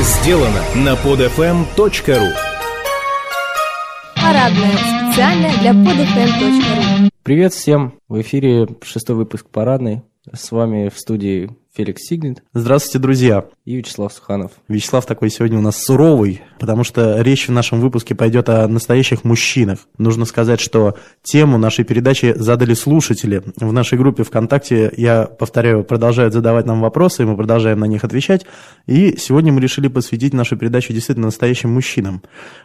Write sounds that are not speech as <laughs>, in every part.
сделано на podfm.ru Парадная. Специально для podfm.ru Привет всем! В эфире шестой выпуск «Парадной». С вами в студии Феликс Сигнет Здравствуйте, друзья. и Вячеслав Суханов. Вячеслав такой сегодня у нас суровый, потому что речь в нашем выпуске пойдет о настоящих мужчинах. Нужно сказать, что тему нашей передачи задали слушатели. В нашей группе ВКонтакте, я повторяю, продолжают задавать нам вопросы, и мы продолжаем на них отвечать. И сегодня мы решили посвятить нашу передачу действительно настоящим мужчинам.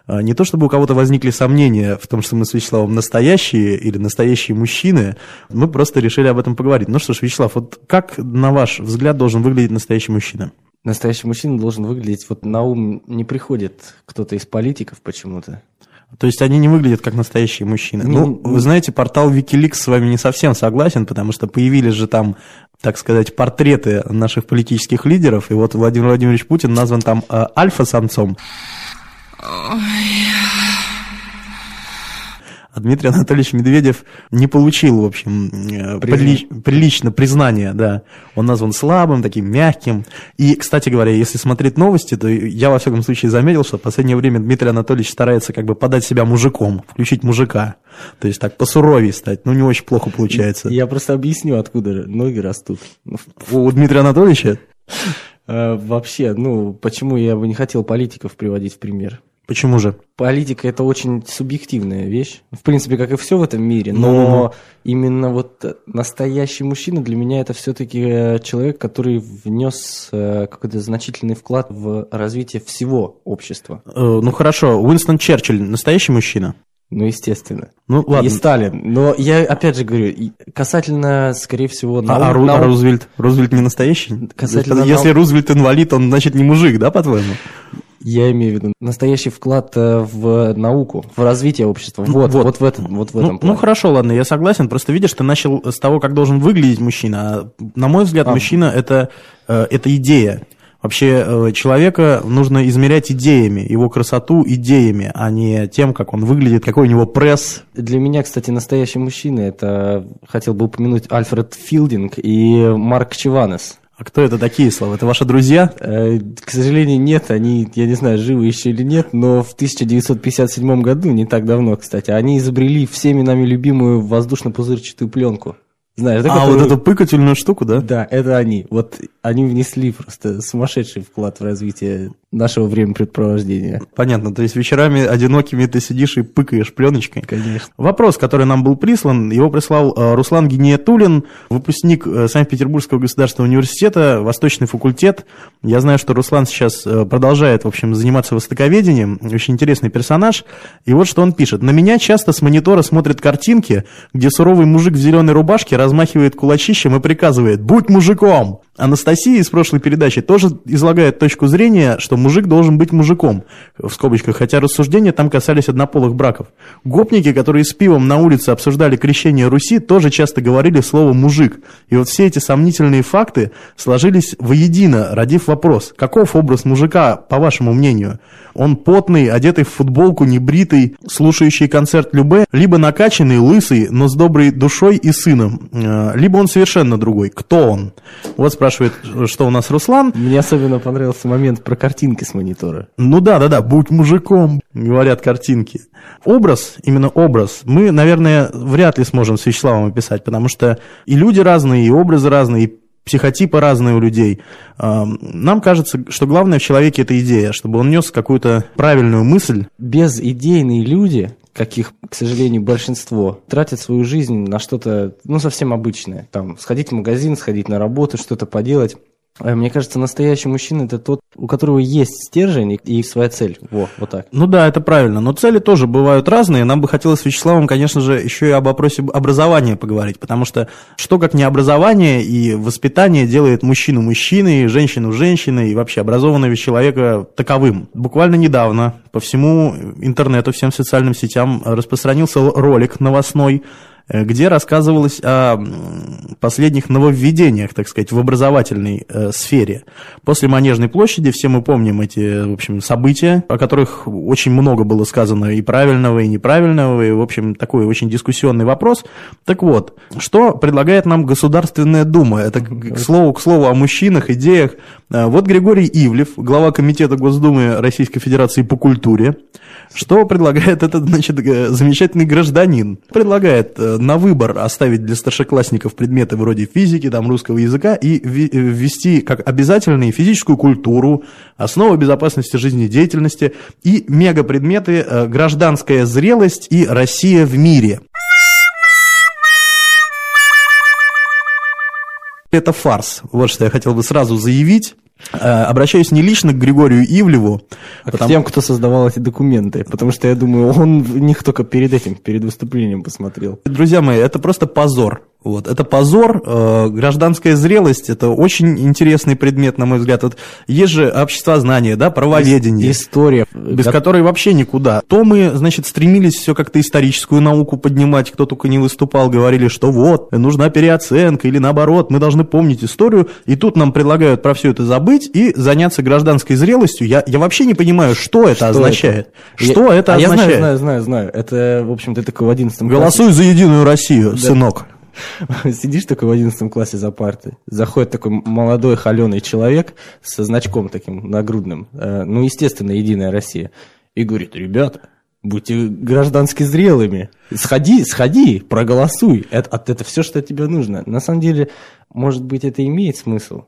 А, Не то чтобы у кого-то возникли сомнения в том, что мы с Вячеславом настоящие или настоящие мужчины, мы просто решили об этом поговорить. Ну что ж, Вячеслав, вот как, на ваш взгляд, должен выглядеть настоящий мужчина? Настоящий мужчина должен выглядеть... Вот на ум не приходит кто-то из политиков почему-то. То есть они не выглядят как настоящие мужчины. Не- ну, вы знаете, портал Wikileaks с вами не совсем согласен, потому что появились же там, так сказать, портреты наших политических лидеров, и вот Владимир Владимирович Путин назван там э, альфа-самцом. А Дмитрий Анатольевич Медведев не получил, в общем, э, прили- прилично признания, да. Он назван слабым, таким мягким. И, кстати говоря, если смотреть новости, то я, во всяком случае, заметил, что в последнее время Дмитрий Анатольевич старается как бы подать себя мужиком, включить мужика. То есть так посуровее стать. Ну, не очень плохо получается. Я просто объясню, откуда ноги растут. У Дмитрия Анатольевича? э, Вообще, ну, почему я бы не хотел политиков приводить в пример? Почему же? Политика это очень субъективная вещь. В принципе, как и все в этом мире. Но Ну-ну-ну. именно вот э, настоящий мужчина для меня это все-таки человек, который внес э, какой-то значительный вклад в развитие всего общества. Э, Ну, хорошо. Уинстон Черчилль настоящий мужчина? Ну, естественно. Ну, ладно. И Сталин. Но я опять же говорю, касательно, скорее всего, А, нау- а Ру- а Рузвельт? Рузвельт не настоящий? Касательно Если нау- Рузвельт инвалид, он, значит, не мужик, да, по-твоему? Я имею в виду настоящий вклад э, в науку, в развитие общества. Ну, Вот, вот. вот, в этом, вот в этом Ну, ну плане. хорошо, ладно, я согласен. Просто видишь, ты начал с того, как должен выглядеть мужчина. А, На мой взгляд, А. мужчина это, э, это идея. Вообще э, человека нужно измерять идеями, его красоту идеями, а не тем, как он выглядит, какой у него пресс. Для меня, кстати, настоящий мужчина, это хотел бы упомянуть Альфред Филдинг и Марк Чиванес. А кто это такие слова? Это ваши друзья? Э, К сожалению, нет, они, я не знаю, живы еще или нет, но в 1957 году, не так давно, кстати, они изобрели всеми нами любимую воздушно-пузырчатую пленку. Знаешь, да, а, которую- вот эту пыкательную штуку, да? Да, это они. Вот они внесли просто сумасшедший вклад в развитие нашего времяпрепровождения. Понятно, то есть вечерами одинокими ты сидишь и пыкаешь пленочкой. Конечно. Вопрос, который нам был прислан, его прислал э, Руслан Гениетулин, выпускник э, Санкт-Петербургского государственного университета, Восточный факультет. Я знаю, что Руслан сейчас э, продолжает, в общем, заниматься востоковедением, очень интересный персонаж. И вот что он пишет. «На меня часто с монитора смотрят картинки, где суровый мужик в зеленой рубашке размахивает кулачищем и приказывает «Будь мужиком!» Анастасия из прошлой передачи тоже излагает точку зрения, что мужик должен быть мужиком, в скобочках, хотя рассуждения там касались однополых браков. Гопники, которые с пивом на улице обсуждали крещение Руси, тоже часто говорили слово «мужик». И вот все эти сомнительные факты сложились воедино, родив вопрос, каков образ мужика, по вашему мнению? Он потный, одетый в футболку, небритый, слушающий концерт Любе, либо накачанный, лысый, но с доброй душой и сыном, Э, либо он совершенно другой. Кто он? Вот спрашивает, что у нас Руслан. Мне особенно понравился момент про картинки с монитора. Ну да, да, да, будь мужиком, говорят картинки. Образ, именно образ, мы, наверное, вряд ли сможем с Вячеславом описать, потому что и люди разные, и образы разные, и психотипы разные у людей. Нам кажется, что главное в человеке это идея, чтобы он нес какую-то правильную мысль. Безидейные люди, каких, к сожалению, большинство, тратят свою жизнь на что-то, ну, совсем обычное. Там, сходить в магазин, сходить на работу, что-то поделать. Э, Мне кажется, настоящий мужчина – это тот, у которого есть стержень и- своя цель. Во, вот так. Ну да, это правильно, но цели тоже бывают разные. Нам бы хотелось с Вячеславом, конечно же, еще и об вопросе образования поговорить, потому что что как не образование и воспитание делает мужчину мужчиной, женщину женщиной и вообще образованного человека таковым. Буквально недавно по всему интернету, всем социальным сетям распространился ролик новостной, где рассказывалось о последних нововведениях, так сказать, в образовательной э, сфере. После Манежной площади все мы помним эти, в общем, события, о которых очень много было сказано и правильного, и неправильного, и, в общем, такой очень дискуссионный вопрос. Так вот, что предлагает нам Государственная Дума? Это, к слову, к слову о мужчинах, идеях. Э, Вот Григорий Ивлев, глава Комитета Госдумы Российской Федерации по культуре, что предлагает этот, значит, э, замечательный гражданин? Предлагает э, на выбор оставить для старшеклассников предметы вроде физики, там, русского языка и э, ввести как обязательные физическую культуру, основы безопасности жизнедеятельности и мегапредметы э, гражданская зрелость и Россия в мире. Это фарс. Вот что я хотел бы сразу заявить. Э, Обращаюсь не лично к Григорию Ивлеву, А потому- к тем, кто создавал эти документы. Потому что я думаю, он в них только перед этим, перед выступлением посмотрел. Друзья мои, это просто позор. Вот, это позор, э, гражданская зрелость, это очень интересный предмет, на мой взгляд. Вот есть же общество знания, да, правоведение. История. без Да, которой вообще никуда. То мы, значит, стремились все как-то историческую науку поднимать, кто только не выступал, говорили, что вот, нужна переоценка, или наоборот, мы должны помнить историю, и тут нам предлагают про все это забыть и заняться гражданской зрелостью. Я, я вообще не понимаю, что это Что означает. Я- Что это а я означает? знаю, знаю, знаю, знаю. Это, в общем, ты такой в 11 Голосуй за Единую Россию, сынок. <laughs> Сидишь такой в 11 классе за партой, заходит такой молодой холеный человек со значком таким нагрудным, э, ну, естественно, Единая Россия, и говорит, ребята, будьте граждански зрелыми, сходи, сходи, проголосуй, это, это все, что тебе нужно. На самом деле, может быть, это имеет смысл.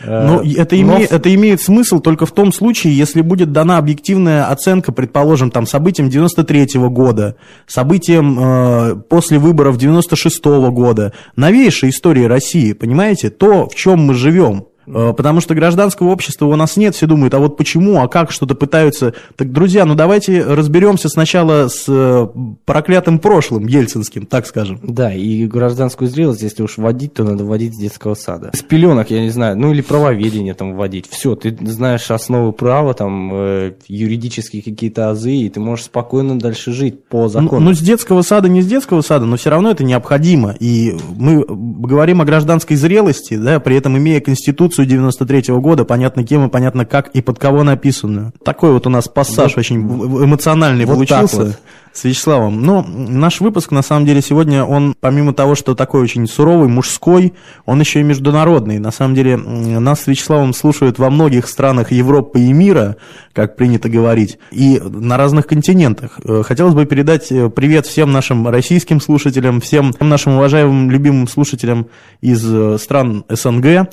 Э, Ну, это, но име- в- это имеет смысл только в том случае, если будет дана объективная оценка, предположим, там, событиям 93 года, событиям э, после выборов 96 года, новейшей истории России, понимаете, то, в чем мы живем. Э, Потому что гражданского общества у нас нет, все думают, а вот почему, а как, что-то пытаются. Так, друзья, ну давайте разберемся сначала с э, проклятым прошлым, ельцинским, так скажем. Да, и гражданскую зрелость, если уж вводить, то надо вводить с детского сада. С пеленок, я не знаю, ну или правоведение там вводить. Все, ты знаешь основы права, там, э, юридические какие-то азы, и ты можешь спокойно дальше жить по Ну, закону. ну, с детского сада, не с детского сада, но все равно это необходимо. И мы говорим о гражданской зрелости, да, при этом имея Конституцию 93 года, понятно кем и понятно как и под кого написанную. Такой вот у нас пассаж Вот- очень эмоциональный вот получился. вот. С Вячеславом. Но наш выпуск, на самом деле, сегодня, он, помимо того, что такой очень суровый, мужской, он еще и международный. На самом деле, нас с Вячеславом слушают во многих странах Европы и мира, как принято говорить, и на разных континентах. Э, Хотелось бы передать э, привет всем нашим российским слушателям, всем нашим уважаемым, любимым слушателям из э, стран СНГ,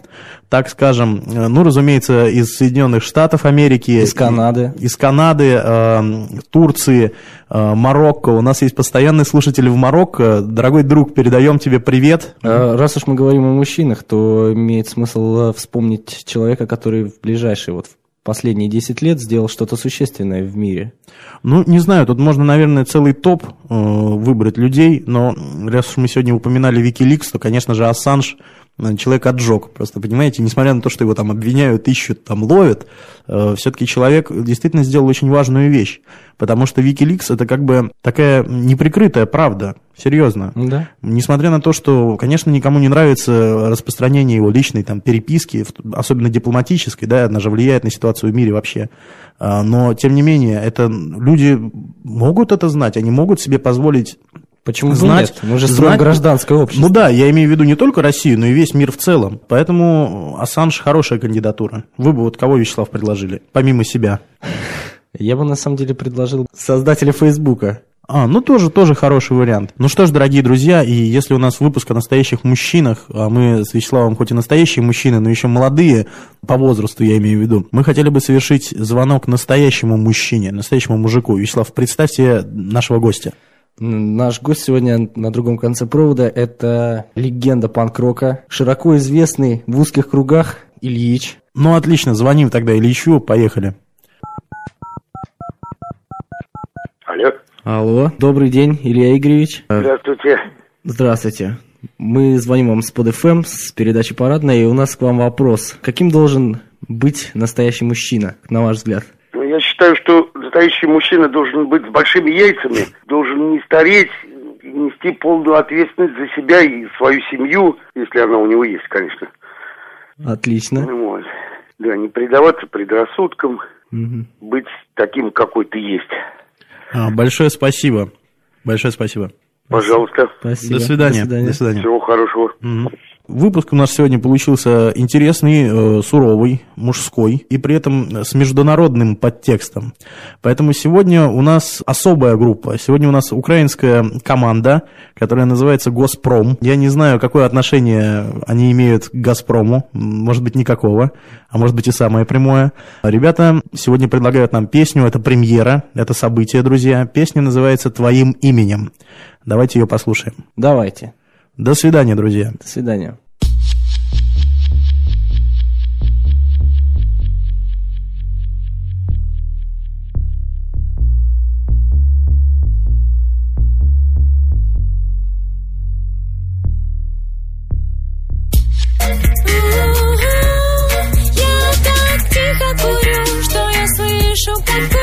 так скажем, ну, разумеется, из Соединенных Штатов Америки. Из Канады. Из Канады, э, Турции, Марокко. У нас есть постоянный слушатель в Марокко. Дорогой друг, передаем тебе привет. Э, Раз уж мы говорим о мужчинах, то имеет смысл э, вспомнить человека, который в ближайшие вот последние 10 лет сделал что-то существенное в мире. Ну, не знаю, тут можно, наверное, целый топ э, выбрать людей, но раз уж мы сегодня упоминали Викиликс, то, конечно же, Ассанж э, человек отжег. Просто, понимаете, несмотря на то, что его там обвиняют, ищут, там ловят, э, все-таки человек действительно сделал очень важную вещь. Потому что Викиликс это как бы такая неприкрытая правда. Серьезно. Да. Несмотря на то, что, конечно, никому не нравится распространение его личной там, переписки, особенно дипломатической, да, она же влияет на ситуацию в мире вообще. А, Но, тем не менее, это люди могут это знать, они могут себе позволить Почему знать, нет? Мы же знать- гражданское общество. Ну да, я имею в виду не только Россию, но и весь мир в целом. Поэтому Ассанж хорошая кандидатура. Вы бы вот кого, Вячеслав, предложили, помимо себя? Я бы на самом деле предложил создателя Фейсбука. А, ну тоже, тоже хороший вариант. Ну что ж, дорогие друзья, и если у нас выпуск о настоящих мужчинах, а мы с Вячеславом хоть и настоящие мужчины, но еще молодые, по возрасту я имею в виду, мы хотели бы совершить звонок настоящему мужчине, настоящему мужику. Вячеслав, представьте нашего гостя. Наш гость сегодня на другом конце провода – это легенда панк-рока, широко известный в узких кругах Ильич. Ну отлично, звоним тогда Ильичу, поехали. Алло, Алло, добрый день, Илья Игоревич. Э, здравствуйте. Здравствуйте. Мы звоним вам с под ФМ, с передачи «Парадная», и у нас к вам вопрос. Каким должен быть настоящий мужчина, на ваш взгляд? Ну, Я считаю, что настоящий мужчина должен быть с большими яйцами, должен не стареть, нести полную ответственность за себя и свою семью, если она у него есть, конечно. Отлично. Вот. Да, не предаваться предрассудкам, быть таким, какой ты есть. А, большое спасибо. Большое спасибо. Пожалуйста. Спасибо. До свидания. До свидания. До свидания. Всего хорошего. Выпуск у нас сегодня получился интересный, э, суровый, мужской и при этом с международным подтекстом. Поэтому сегодня у нас особая группа. Сегодня у нас украинская команда, которая называется «Госпром». Я не знаю, какое отношение они имеют к «Газпрому». Может быть, никакого, а может быть и самое прямое. Ребята сегодня предлагают нам песню. Это премьера, это событие, друзья. Песня называется «Твоим именем». Давайте ее послушаем. Давайте. До свидания, друзья. До свидания. Я так тихо курю, что я слышу, как